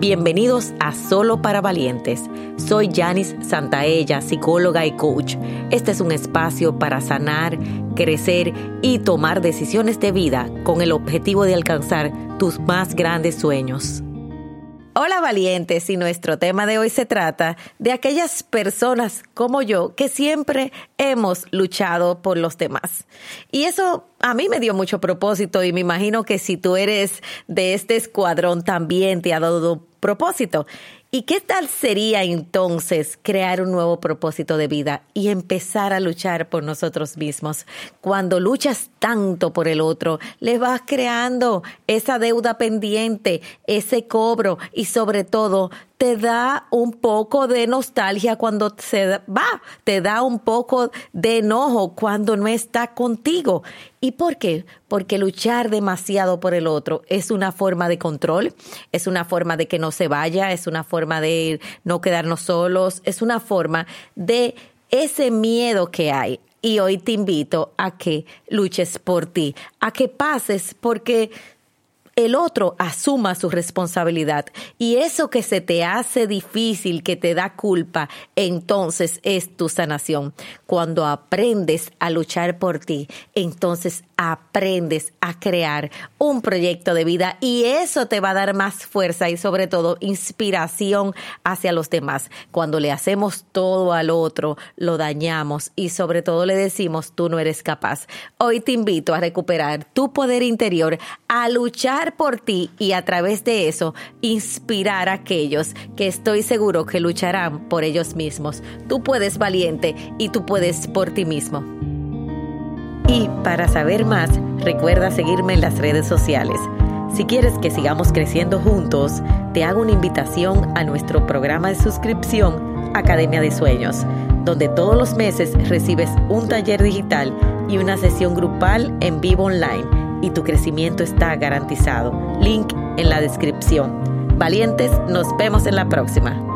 Bienvenidos a Solo para Valientes. Soy Janis Santaella, psicóloga y coach. Este es un espacio para sanar, crecer y tomar decisiones de vida con el objetivo de alcanzar tus más grandes sueños. Hola valientes y nuestro tema de hoy se trata de aquellas personas como yo que siempre hemos luchado por los demás. Y eso a mí me dio mucho propósito y me imagino que si tú eres de este escuadrón también te ha dado propósito. ¿Y qué tal sería entonces crear un nuevo propósito de vida y empezar a luchar por nosotros mismos? Cuando luchas tanto por el otro, le vas creando esa deuda pendiente, ese cobro y sobre todo te da un poco de nostalgia cuando se va, te da un poco de enojo cuando no está contigo. ¿Y por qué? Porque luchar demasiado por el otro es una forma de control, es una forma de que no se vaya, es una forma de no quedarnos solos, es una forma de ese miedo que hay. Y hoy te invito a que luches por ti, a que pases, porque el otro asuma su responsabilidad. Y eso que se te hace difícil, que te da culpa, entonces es tu sanación. Cuando aprendes a luchar por ti, entonces aprendes a crear un proyecto de vida y eso te va a dar más fuerza y sobre todo inspiración hacia los demás. Cuando le hacemos todo al otro, lo dañamos y sobre todo le decimos tú no eres capaz. Hoy te invito a recuperar tu poder interior, a luchar por ti y a través de eso inspirar a aquellos que estoy seguro que lucharán por ellos mismos. Tú puedes valiente y tú puedes por ti mismo. Y para saber más, recuerda seguirme en las redes sociales. Si quieres que sigamos creciendo juntos, te hago una invitación a nuestro programa de suscripción Academia de Sueños, donde todos los meses recibes un taller digital y una sesión grupal en vivo online y tu crecimiento está garantizado. Link en la descripción. Valientes, nos vemos en la próxima.